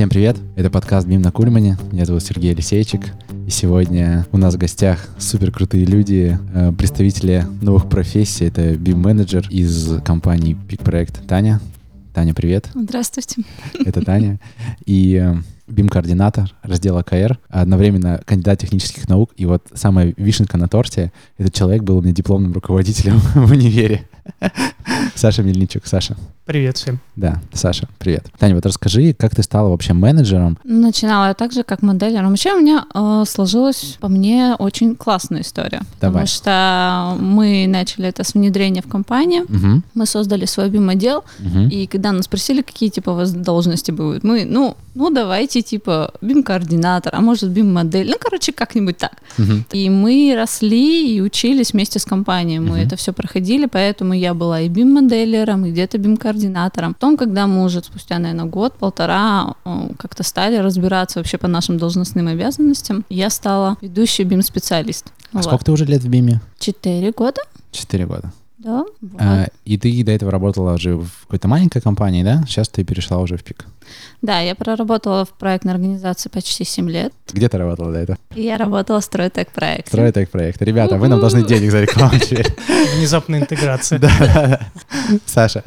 Всем привет, это подкаст «Бим на Кульмане», меня зовут Сергей Алексейчик, и сегодня у нас в гостях супер крутые люди, э, представители новых профессий, это BIM-менеджер из компании Peak Проект Таня. Таня, привет. Здравствуйте. Это Таня. И э, BIM-координатор раздела КР, одновременно кандидат технических наук. И вот самая вишенка на торте, этот человек был у меня дипломным руководителем в универе. Саша Мельничук. Саша. Привет всем. Да, Саша, привет. Таня, вот расскажи, как ты стала вообще менеджером? Начинала я так же, как моделером. Вообще у меня э, сложилась, по мне, очень классная история. Давай. Потому что мы начали это с внедрения в компанию, Угу, мы создали свой BIM-отдел, угу. и когда нас спросили, какие типа у вас должности будут, мы, ну, ну давайте типа BIM-координатор, а может BIM-модель, ну, короче, как-нибудь так. Мгм. И мы росли и учились вместе с компанией. Мы Мгм. это все проходили, поэтому я была и BIM-моделером, и где-то BIM-координатором. Потом, когда мы уже спустя, наверное, год-полтора э, как-то стали разбираться вообще по нашим должностным обязанностям, я стала ведущей BIM-специалист. А Вот. сколько ты уже лет в БИМе? Четыре года, Четыре года. Да. вот. А, и ты до этого работала уже в какой-то маленькой компании, да? Сейчас ты перешла уже в ПИК. Да, я проработала в проектной организации почти 7 лет. Где ты работала до этого? Я работала в стройтек-проекте. Стройтек проект. Ребята, вы нам должны денег за рекламу. Внезапная интеграция. Да. Саша,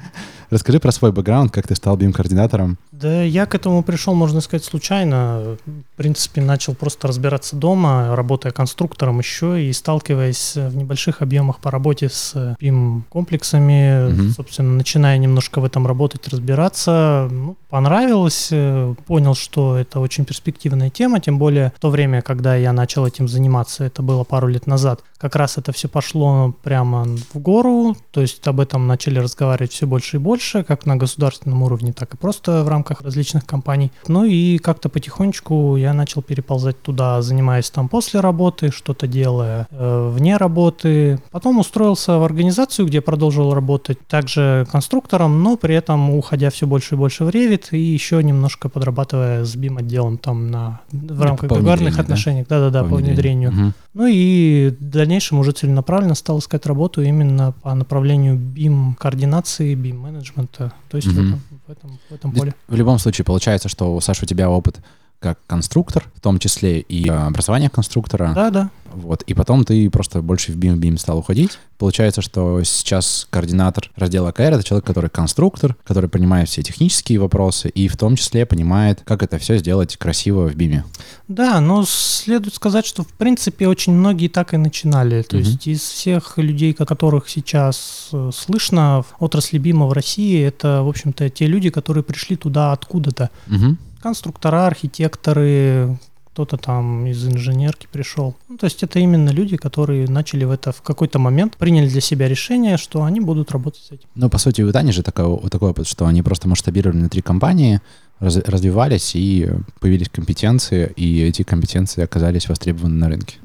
расскажи про свой бэкграунд, как ты стал BIM-координатором. Да, я к этому пришел, можно сказать, случайно. В принципе, начал просто разбираться дома, работая конструктором еще и сталкиваясь в небольших объемах по работе с BIM-комплексами, Мгм. собственно, начиная немножко в этом работать, разбираться. Ну, понравилось, э, понял, что это очень перспективная тема, тем более в то время, когда я начал этим заниматься, это было пару лет назад, как раз это все пошло прямо в гору, то есть об этом начали разговаривать все больше и больше, как на государственном уровне, так и просто в рамках различных компаний. Ну и как-то потихонечку я начал переползать туда, занимаясь там после работы, что-то делая э, вне работы. Потом устроился в организацию, где продолжил работать также конструктором, но при этом уходя все больше и больше в Revit и еще немножко подрабатывая с BIM-отделом там на, в рамках договорных отношений. Да-да-да, по внедрению. Мгм. Ну и в дальнейшем уже целенаправленно стал искать работу именно по направлению BIM координации, BIM менеджмента, то есть этом, в, этом, в этом поле. В любом случае получается, что, Саша, у тебя опыт как конструктор, в том числе и э, образование конструктора. Да, да. Вот. И потом ты просто больше в BIM, BIM стал уходить. Получается, что сейчас координатор раздела КР — это человек, который конструктор, который понимает все технические вопросы и в том числе понимает, как это все сделать красиво в BIM. Да, но следует сказать, что в принципе очень многие так и начинали. То Мгм. есть из всех людей, ко- которых сейчас э, слышно в отрасли БИМа в России, это, в общем-то, те люди, которые пришли туда откуда-то. Мгм. Конструктора, архитекторы, кто-то там из инженерки пришел. Ну, то есть это именно люди, которые начали в это в какой-то момент, приняли для себя решение, что они будут работать с этим. Ну, по сути, у Тани же такой, опыт, что они просто масштабировали внутри компании, раз- развивались, и появились компетенции, и эти компетенции оказались востребованы на рынке.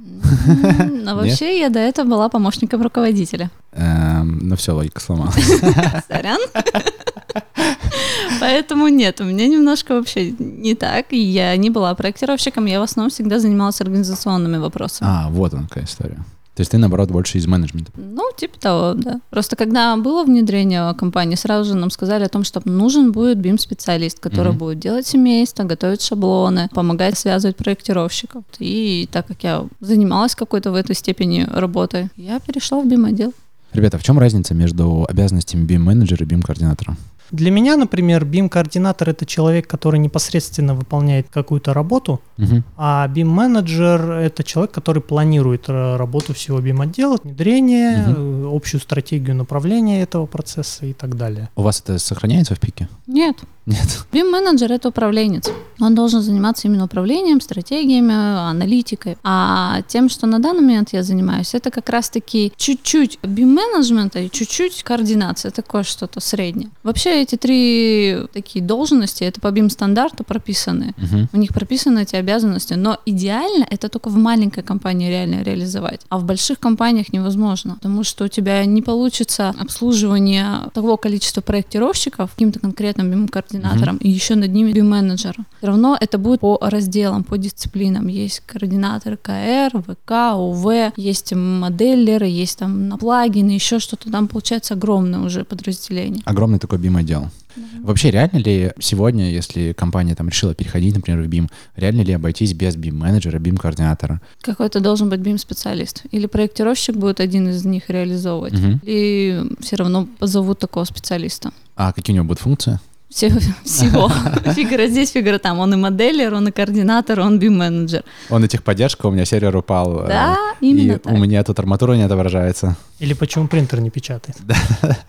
Но вообще я до этого была помощником руководителя. Эм, ну все, логика сломалась. Сорян. Поэтому нет, у меня немножко вообще не так. Я не была проектировщиком, я в основном всегда занималась организационными вопросами. А, вот она какая история. То есть ты, наоборот, больше из менеджмента. Ну, типа того, да. Просто когда было внедрение компании, сразу же нам сказали о том, что нужен будет BIM-специалист, который Мгм. будет делать семейство, готовить шаблоны, помогать связывать проектировщиков. И так как я занималась какой-то в этой степени работой, я перешла в BIM-отдел. Ребята, в чем разница между обязанностями BIM-менеджера и BIM-координатора? Для меня, например, BIM-координатор — это человек, который непосредственно выполняет какую-то работу, Мгм. а BIM-менеджер — это человек, который планирует э, работу всего BIM-отдела, внедрение, э, общую стратегию направления этого процесса и так далее. У вас это сохраняется в пике? Нет, Нет. BIM-менеджер — это управленец. Он должен заниматься именно управлением, стратегиями, аналитикой. А тем, что на данный момент я занимаюсь, это как раз-таки чуть-чуть BIM-менеджмента и чуть-чуть координация, такое что-то среднее. Вообще эти три такие должности, это по BIM-стандарту прописаны. Мгм. У них прописаны эти обязанности, но идеально это только в маленькой компании реально реализовать, а в больших компаниях невозможно, потому что у тебя не получится обслуживание того количества проектировщиков каким-то конкретным BIM-координатором mm-hmm. и еще над ними BIM-менеджер. Все равно это будет по разделам, по дисциплинам. Есть координаторы КР, ВК, УВ, есть моделлеры, есть там на плагины, еще что-то. Там получается огромное уже подразделение. Огромный такой BIM-отдел. Вообще, реально ли сегодня, если компания там решила переходить, например, в BIM, реально ли обойтись без BIM-менеджера, BIM-координатора? Какой-то должен быть BIM-специалист. Или проектировщик будет один из них реализовывать, угу. или все равно позовут такого специалиста. А какие у него будут функции? Всего. всего. Фигура здесь, фигура там. Он и моделлер, он и координатор, он BIM-менеджер. Он и техподдержка, у меня сервер упал. Э, да, именно и так. у меня тут арматура не отображается. Или почему принтер не печатает.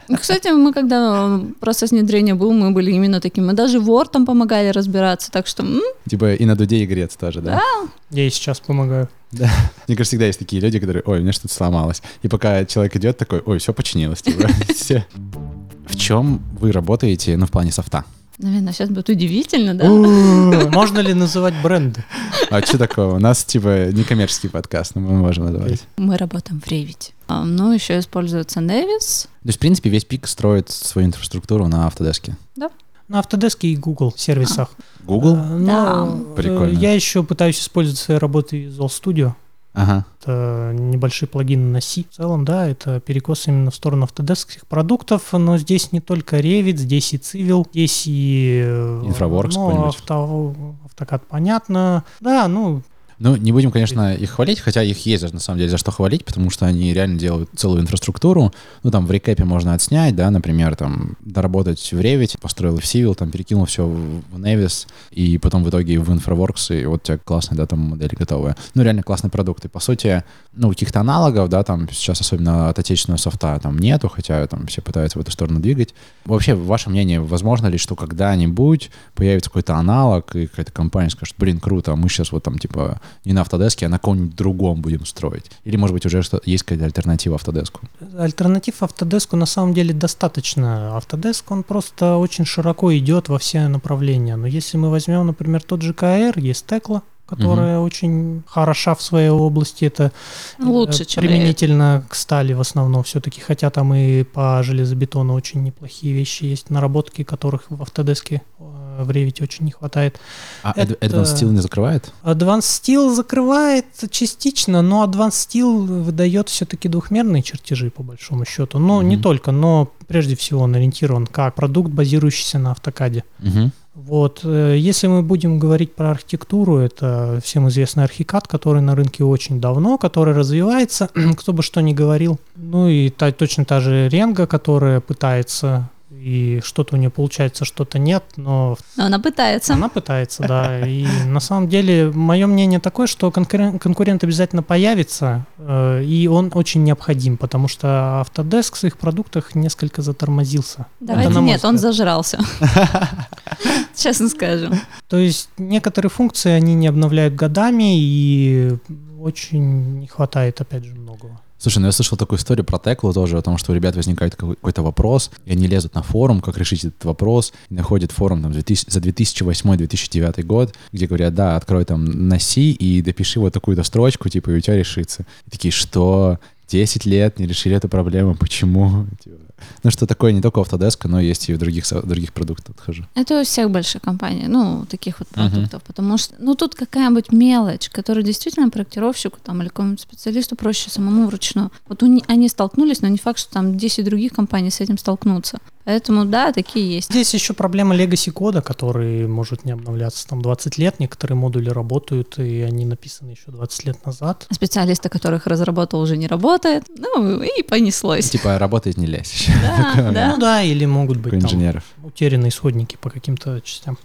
Ну, кстати, мы когда процесс внедрения был, мы были именно такими. Мы даже Word там помогали разбираться, так что... Типа и на дуде и грец тоже, да? Да. Я и сейчас помогаю. Да. Мне кажется, всегда есть такие люди, которые, ой, у меня что-то сломалось. И пока человек идет такой, ой, все починилось. Типа, В чем вы работаете, ну, в плане софта? Наверное, сейчас будет удивительно, да? Можно ли называть бренды? А что такого? У нас, типа, некоммерческий подкаст, но мы можем называть. Мы работаем в Revit. А, ну, еще используется Nevis. То есть, в принципе, весь пик строит свою инфраструктуру на Автодеске? Да. На Autodesk и Google сервисах. Google? А, да. Прикольно. Я еще пытаюсь использовать в своей работе Visual Studio. Ага. Это небольшие плагины на C. В целом, да, это перекос именно в сторону автодескских продуктов, но здесь не только Revit, здесь и Civil, здесь и... Infraworks ну, авто, автокад, понятно. Да, ну, ну, не будем, конечно, их хвалить, хотя их есть на самом деле за что хвалить, потому что они реально делают целую инфраструктуру. Ну, там в рекэпе можно отснять, да, например, там доработать в Revit, построил в Civil, там перекинул все в Nevis, и потом в итоге в Infraworks, и вот у тебя классная, да, там модель готовая. Ну, реально классный продукт. И, по сути, ну, каких-то аналогов, да, там сейчас особенно от отечественного софта там нету, хотя там все пытаются в эту сторону двигать. Вообще, ваше мнение, возможно ли, что когда-нибудь появится какой-то аналог, и какая-то компания скажет, блин, круто, а мы сейчас вот там, типа, не на Autodesk, а на каком-нибудь другом будем строить? Или, может быть, уже что есть какая-то альтернатива Autodesk? Альтернатив Autodesk на самом деле достаточно. Autodesk, он просто очень широко идет во все направления. Но если мы возьмем, например, тот же КР, есть Tekla, которая угу. очень хороша в своей области. Это э, лучше, чем применительно к стали в основном все-таки, хотя там и по железобетону очень неплохие вещи есть, наработки которых в Autodesk э, в Revit очень не хватает. А это... Advanced Steel не закрывает? Advanced Steel закрывает частично, но Advanced Steel выдает все-таки двухмерные чертежи по большому счету. Но угу. не только, но прежде всего он ориентирован как продукт, базирующийся на автокаде. Угу. Вот, э, если мы будем говорить про архитектуру, это всем известный архикад, который на рынке очень давно, который развивается, кто бы что ни говорил. Ну и та, точно та же Ренга, которая пытается и что-то у нее получается, что-то нет, но... Но она пытается. Она пытается, да. И на самом деле мое мнение такое, что конкурент, конкурент обязательно появится, э, и он очень необходим, потому что Autodesk в своих продуктах несколько затормозился. Давайте нет, он зажрался. Честно скажем. То есть некоторые функции они не обновляют годами, и очень не хватает, опять же, многого. Слушай, ну я слышал такую историю про Теклу тоже, о том, что у ребят возникает какой-то вопрос, и они лезут на форум, как решить этот вопрос, и находят форум там, 2000, за 2008-2009 год, где говорят, да, открой там C и допиши вот такую-то строчку, типа, и у тебя решится. И такие, что? 10 лет не решили эту проблему, почему? Ну, что такое не только Autodesk, но есть и в других, других продуктах хожу. Это у всех больших компаний, ну, таких вот продуктов, uh-huh. потому что, ну, тут какая-нибудь мелочь, которая действительно проектировщику там или какому-нибудь специалисту проще самому вручную. Вот они столкнулись, но не факт, что там 10 других компаний с этим столкнутся. Поэтому, да, такие есть. Здесь еще проблема legacy кода, который может не обновляться там 20 лет. Некоторые модули работают, и они написаны еще 20 лет назад. Специалисты, которых разработал, уже не работает. Ну, и понеслось. Типа работает не лезь. Да, да. Ну да, или могут быть там инженеров. утерянные исходники по каким-то частям.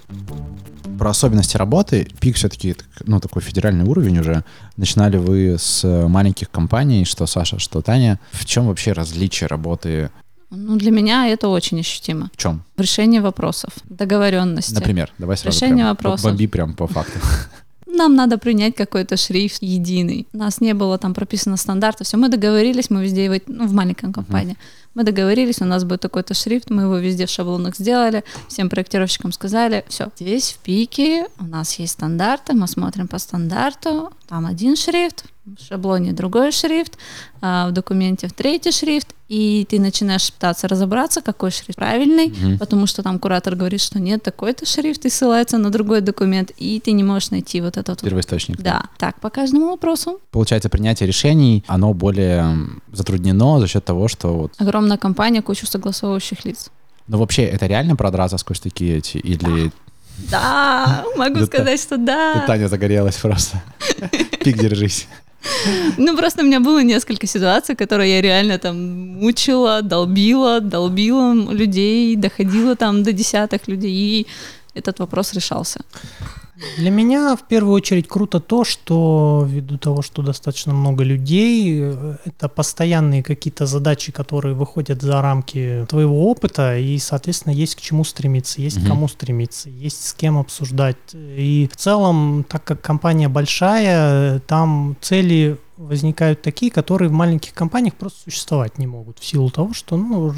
Про особенности работы. Пик все-таки, ну, такой федеральный уровень уже. Начинали вы с маленьких компаний, что Саша, что Таня. В чем вообще различие работы ну, для меня это очень ощутимо. В чем? В решении вопросов, договоренности. Например, давай сразу Решение прям вопросов. Бомби прям по факту. нам надо принять какой-то шрифт единый. У нас не было там прописано стандарта, все, мы договорились, мы везде ну, в маленькой компании, мы договорились, у нас будет такой-то шрифт, мы его везде в шаблонах сделали, всем проектировщикам сказали, все, здесь в пике у нас есть стандарты, мы смотрим по стандарту, там один шрифт, в шаблоне другой шрифт, а в документе в третий шрифт, и ты начинаешь пытаться разобраться, какой шрифт правильный, Мгм. потому что там куратор говорит, что нет, такой-то шрифт, и ссылается на другой документ, и ты не можешь найти вот этот вот. Первоисточник. Да, так, по каждому вопросу. Получается, принятие решений, оно более затруднено за счет того, что вот... Огромная компания, кучу согласовывающих лиц. Ну, вообще, это реально продраться сквозь такие эти? Или Да, могу Да-да. сказать, что да. Таня загорелась просто? Пик, держись. Ну, просто у меня было несколько ситуаций, которые я реально там мучила, долбила, долбила людей, доходила там до десятых людей, и этот вопрос решался. Для меня в первую очередь круто то, что ввиду того, что достаточно много людей, э, это постоянные какие-то задачи, которые выходят за рамки твоего опыта, и, соответственно, есть к чему стремиться, есть Мгм. к кому стремиться, есть с кем обсуждать. И в целом, так как компания большая, там цели возникают такие, которые в маленьких компаниях просто существовать не могут в силу того, что ну,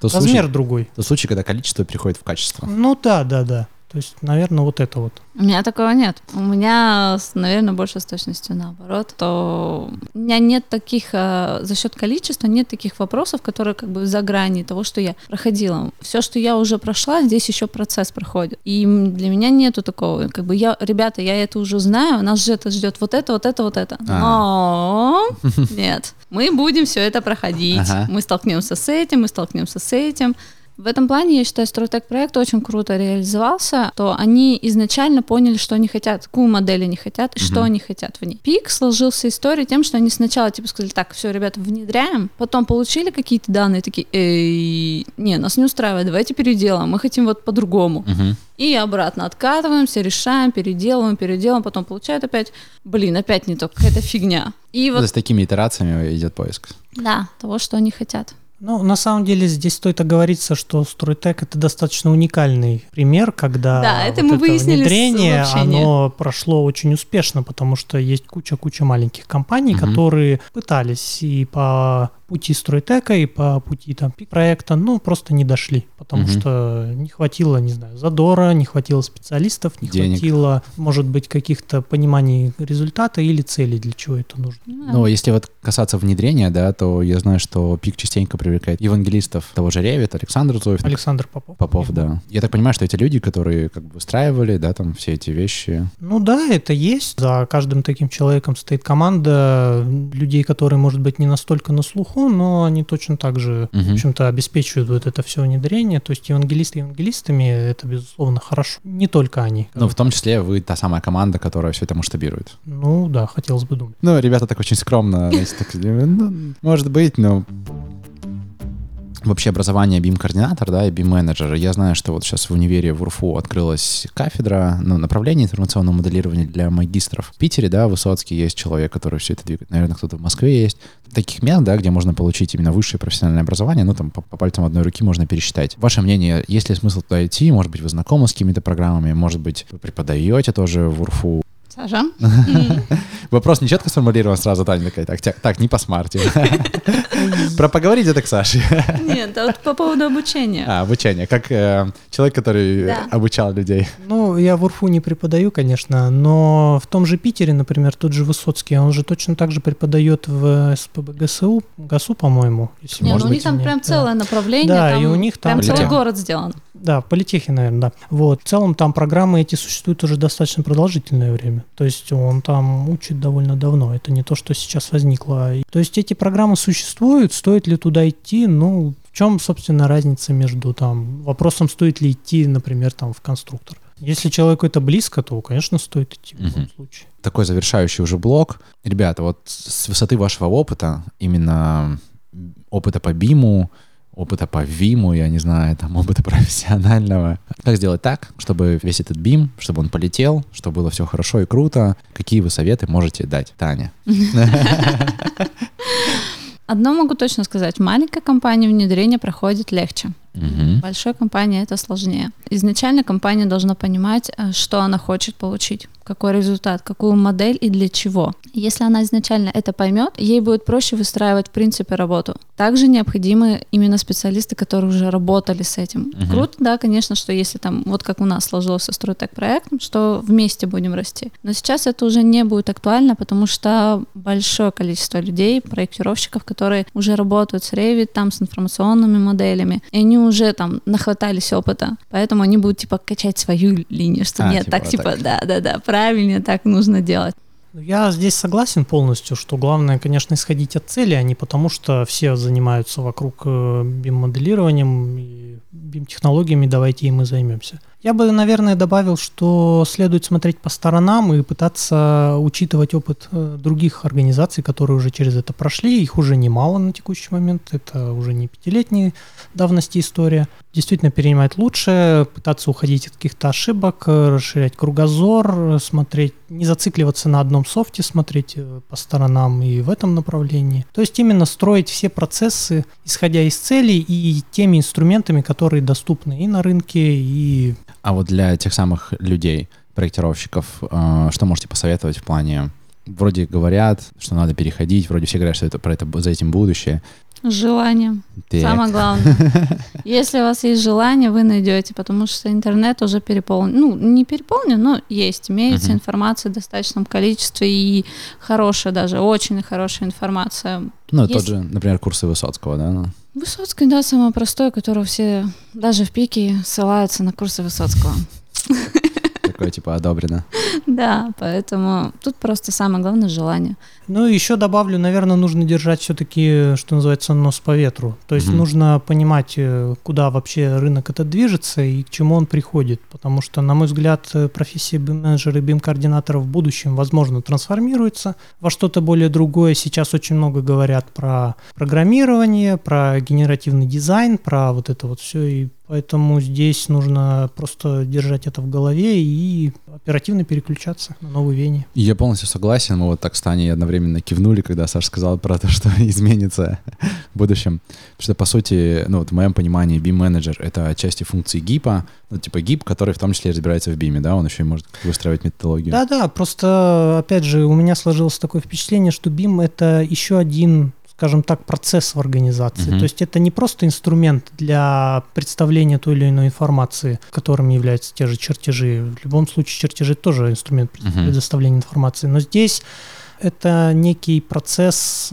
Тот размер случай, другой. тот случай, когда количество переходит в качество. Ну да, да, да. То есть, наверное, вот это вот. У меня такого нет. У меня, наверное, больше с точностью наоборот. То у меня нет таких, э, за счет количества, нет таких вопросов, которые как бы за грани того, что я проходила. Все, что я уже прошла, здесь еще процесс проходит. И для меня нету такого, как бы я, ребята, я это уже знаю, нас же это ждет вот это, вот это, вот это. Но нет, мы будем все это проходить. Мы столкнемся с этим, мы столкнемся с этим. В этом плане, я считаю, Стройтек проект очень круто реализовался, то они изначально поняли, что они хотят, какую модель они хотят и что Мгм. они хотят в ней. Пик сложился история тем, что они сначала типа сказали, так, все, ребята, внедряем, потом получили какие-то данные, такие, эй, не, нас не устраивает, давайте переделаем, мы хотим вот по-другому. Мгм. И обратно откатываемся, решаем, переделываем, переделываем, потом получают опять, блин, опять не то, какая-то фигня. И вот, с такими итерациями идет поиск. да, того, что они хотят. Ну, на самом деле здесь стоит оговориться, что Стройтек это достаточно уникальный пример, когда Да, это вот мы выяснили с внедрение, оно прошло очень успешно, потому что есть куча-куча маленьких компаний, Мгм. которые пытались и по пути Стройтека, и по пути там пик проекта, ну, просто не дошли, потому Мгм. что не хватило, не знаю, задора, не хватило специалистов, не Денег. хватило, может быть, каких-то пониманий результата или целей, для чего это нужно. Но если вот касаться внедрения, да, то я знаю, что ПИК частенько привлекает евангелистов того же Ревит, Александр Зуев, Александр Попов. Попов, да. Я так понимаю, что эти люди, которые как бы выстраивали, да, там все эти вещи. Ну да, это есть. За каждым таким человеком стоит команда людей, которые, может быть, не настолько на слуху, но они точно так же, Мгм. в общем-то, обеспечивают вот это все внедрение. То есть евангелисты евангелистами, это, безусловно, хорошо. Не только они. Ну, в том числе вы та самая команда, которая все это масштабирует. Ну да, хотелось бы думать. Ну, ребята так очень скромно, так, ну, может быть, но вообще образование BIM-координатор, да, и BIM-менеджер. Я знаю, что вот сейчас в универе в УРФУ открылась кафедра, ну, направление информационного моделирования для магистров. В Питере, да, Высоцкий есть человек, который все это двигает. Наверное, кто-то в Москве есть. Таких мест, да, где можно получить именно высшее профессиональное образование, ну, там по, по пальцам одной руки можно пересчитать. Ваше мнение, есть ли смысл туда идти? Может быть, вы знакомы с какими-то программами? Может быть, вы преподаете тоже в УРФУ? Саша? Вопрос не четко сформулирован сразу, Таня такая, так, так, не по смарте. Про поговорить это к Саше. Нет, а вот по поводу обучения. А, обучение. Как э, человек, который Да. обучал людей. Ну, я в УРФУ не преподаю, конечно, но в том же Питере, например, тот же Высоцкий, он же точно так же преподает в СПБ ГСУ, ГАСУ, по-моему. Не, ну может у них там прям да. целое направление, Да, там и у них там прям целый город сделан. Да, в политехе, наверное, да. Вот. В целом там программы эти существуют уже достаточно продолжительное время. То есть он там учит довольно давно. Это не то, что сейчас возникло. И- То есть эти программы существуют. Стоит ли туда идти? Ну, в чем, собственно, разница между там вопросом, стоит ли идти, например, там в конструктор? Если человеку это близко, то, конечно, стоит идти в любом случае. Такой завершающий уже блок. Ребята, вот с высоты вашего опыта, именно опыта по БИМу, опыта по ВИМу, я не знаю, там, опыта профессионального. Как сделать так, чтобы весь этот БИМ, чтобы он полетел, чтобы было все хорошо и круто? Какие вы советы можете дать, Таня? Одно могу точно сказать. В маленькой компании внедрение проходит легче. В большой компании это сложнее. Изначально компания должна понимать, э, что она хочет получить. Какой результат, какую модель и для чего. Если она изначально это поймет, ей будет проще выстраивать в принципе работу. Также необходимы именно специалисты, которые уже работали с этим. Мгм. Круто, да, конечно, что если там, вот как у нас сложился стройтек проект, что вместе будем расти. Но сейчас это уже не будет актуально, потому что большое количество людей, проектировщиков, которые уже работают с Revit, там, с информационными моделями, и они уже там нахватались опыта, поэтому они будут типа качать свою линию, что А, нет, типа так вот типа, да-да-да, правильнее так нужно делать. Я здесь согласен полностью, что главное, конечно, исходить от цели, а не потому, что все занимаются вокруг э, BIM-моделированием и BIM-технологиями, давайте и займемся. Я бы, наверное, добавил, что следует смотреть по сторонам и пытаться учитывать опыт э, других организаций, которые уже через это прошли. Их уже немало на текущий момент, это уже не пятилетней давности история. Действительно перенимать лучше, пытаться уходить от каких-то ошибок, э, расширять кругозор, э, смотреть, не зацикливаться на одном софте, смотреть по сторонам и в этом направлении. То есть именно строить все процессы, исходя из целей и теми инструментами, которые доступны и на рынке, и А вот для тех самых людей, проектировщиков, э, что можете посоветовать в плане... Вроде говорят, что надо переходить, вроде все говорят, что это, про это, за этим будущее. Желание. Так. Самое главное. Если у вас есть желание, вы найдете, потому что интернет уже переполнен. Ну, не переполнен, но есть. Имеется Мгм. информация в достаточном количестве и хорошая даже, очень хорошая информация. Ну, Есть- тот же, например, курсы Высоцкого, да? Высоцкий, да, самое простое, которое все, даже в пике, ссылаются на курсы Высоцкого. Такое, типа, одобрено. Да, поэтому тут просто самое главное желание. Ну, еще добавлю, наверное, нужно держать все-таки, что называется, нос по ветру. То есть Мгм. нужно понимать, э, куда вообще рынок этот движется и к чему он приходит. Потому что, на мой взгляд, э, профессия BIM-менеджера и BIM-координатора в будущем, возможно, трансформируется во что-то более другое. Сейчас очень много говорят про программирование, про генеративный дизайн, про вот это вот все. И поэтому здесь нужно просто держать это в голове и оперативно переключаться на новые веяния. И Я полностью согласен. Мы вот так с Таней одновременно кивнули, когда Саша сказал про то, что изменится в будущем. Потому что, по сути, ну вот в моем понимании, BIM-менеджер — это отчасти функции ГИПа, ну типа ГИП, который в том числе разбирается в BIM, да, он еще и может выстраивать методологию. Да-да, просто, опять же, у меня сложилось такое впечатление, что BIM — это еще один скажем так, процесс в организации. Мгм. То есть это не просто инструмент для представления той или иной информации, которым являются те же чертежи. В любом случае чертежи тоже инструмент предоставления информации. Но здесь это некий процесс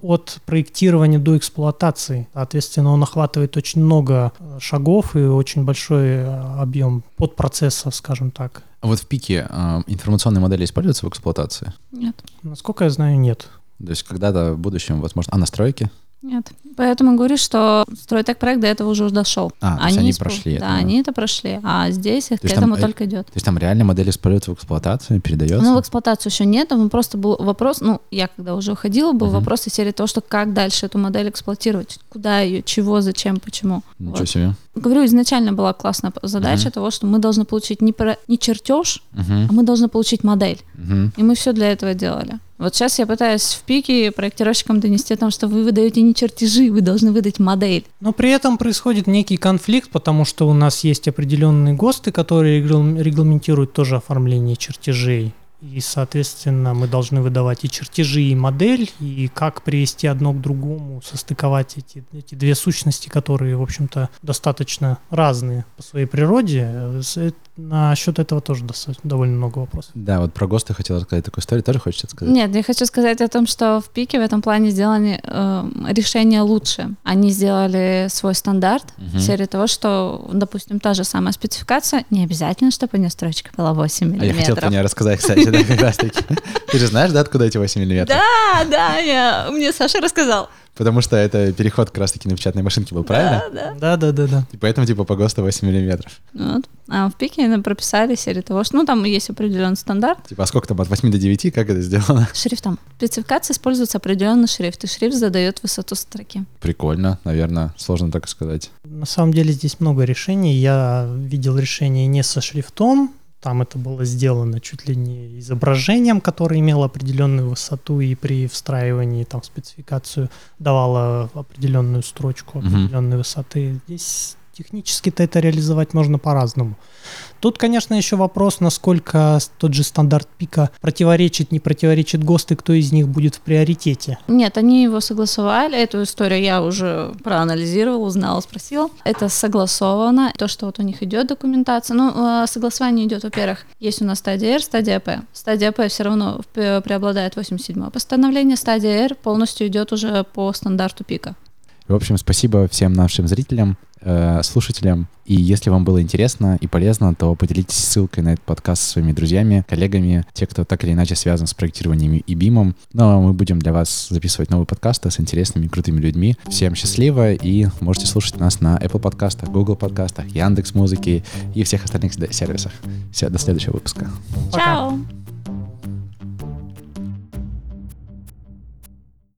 от проектирования до эксплуатации. Соответственно, он охватывает очень много э, шагов и очень большой э, объем подпроцессов, скажем так. А Вот в пике а, информационные модели используются в эксплуатации? Нет, Насколько я знаю, нет. То есть когда-то в будущем, возможно, а настройки? нет. Поэтому говорю, что стройтек проект до этого уже дошел. А, то они испол- прошли это, Да, да. они это прошли, а здесь к есть там, этому э, только идет. То есть там реально модель используется в эксплуатации, передается? Ну, в эксплуатацию еще нет, там просто был вопрос, ну, я когда уже уходила, был Мгм. вопрос из серии того, что как дальше эту модель эксплуатировать, куда ее, чего, зачем, почему. Ничего Вот. себе. Говорю, изначально была классная задача Мгм. того, что мы должны получить не, про, не чертеж, Мгм. а мы должны получить модель. Мгм. И мы все для этого делали. Вот сейчас я пытаюсь в пике проектировщикам донести о том, что вы выдаете не чертежи, вы должны выдать модель. Но при этом происходит некий конфликт, потому что у нас есть определенные ГОСТы, которые регл- регламентируют тоже оформление чертежей. И, соответственно, мы должны выдавать и чертежи, и модель, и как привести одно к другому, состыковать эти, эти две сущности, которые, в общем-то, достаточно разные по своей природе. Э, Насчет этого тоже достаточно, довольно много вопросов. Да, вот про ГОСТы хотел рассказать такую историю, тоже хочется сказать? Нет, я хочу сказать о том, что в пике в этом плане сделаны э, решения лучше. Они сделали свой стандарт Мгм. в серии того, что, допустим, та же самая спецификация, не обязательно, чтобы у нее строчка была 8 А я хотел миллиметров. про нее рассказать, кстати, да, как раз таки. Ты же знаешь, да, откуда эти 8 миллиметров? Да, да, я, мне Саша рассказал. Потому что это переход как раз таки на печатной машинке был, правильно? Да, да. Да, да, да, да. И поэтому типа по ГОСТу 8 миллиметров. Вот. А в пике прописали серию того, что, ну, там есть определенный стандарт Типа, а сколько там от 8 до 9, как это сделано? шрифтом. В спецификации используется определенный шрифт, и шрифт задает высоту строки. Прикольно, наверное, сложно так сказать. На самом деле здесь много решений. Я видел решение не со шрифтом, там это было сделано чуть ли не изображением, которое имело определенную высоту и при встраивании там в спецификацию давало определенную строчку определенной высоты. Здесь Технически-то это реализовать можно по-разному. Тут, конечно, еще вопрос, насколько тот же стандарт пика противоречит, не противоречит ГОСТ, и кто из них будет в приоритете. Нет, они его согласовали. Эту историю я уже проанализировала, узнала, спросила. Это согласовано. То, что вот у них идет документация. Ну, а, согласование идет, во-первых, есть у нас стадия R, стадия P. Стадия P все равно преобладает 87 постановление. Стадия R полностью идет уже по стандарту пика. В общем, спасибо всем нашим зрителям, э, слушателям. И если вам было интересно и полезно, то поделитесь ссылкой на этот подкаст со своими друзьями, коллегами, те, кто так или иначе связан с проектированием и бимом. Ну, а мы будем для вас записывать новые подкасты с интересными, крутыми людьми. Всем счастливо и можете слушать нас на Apple подкастах, Google подкастах, Яндекс Музыки и всех остальных сервисах. Все, до следующего выпуска. Чао!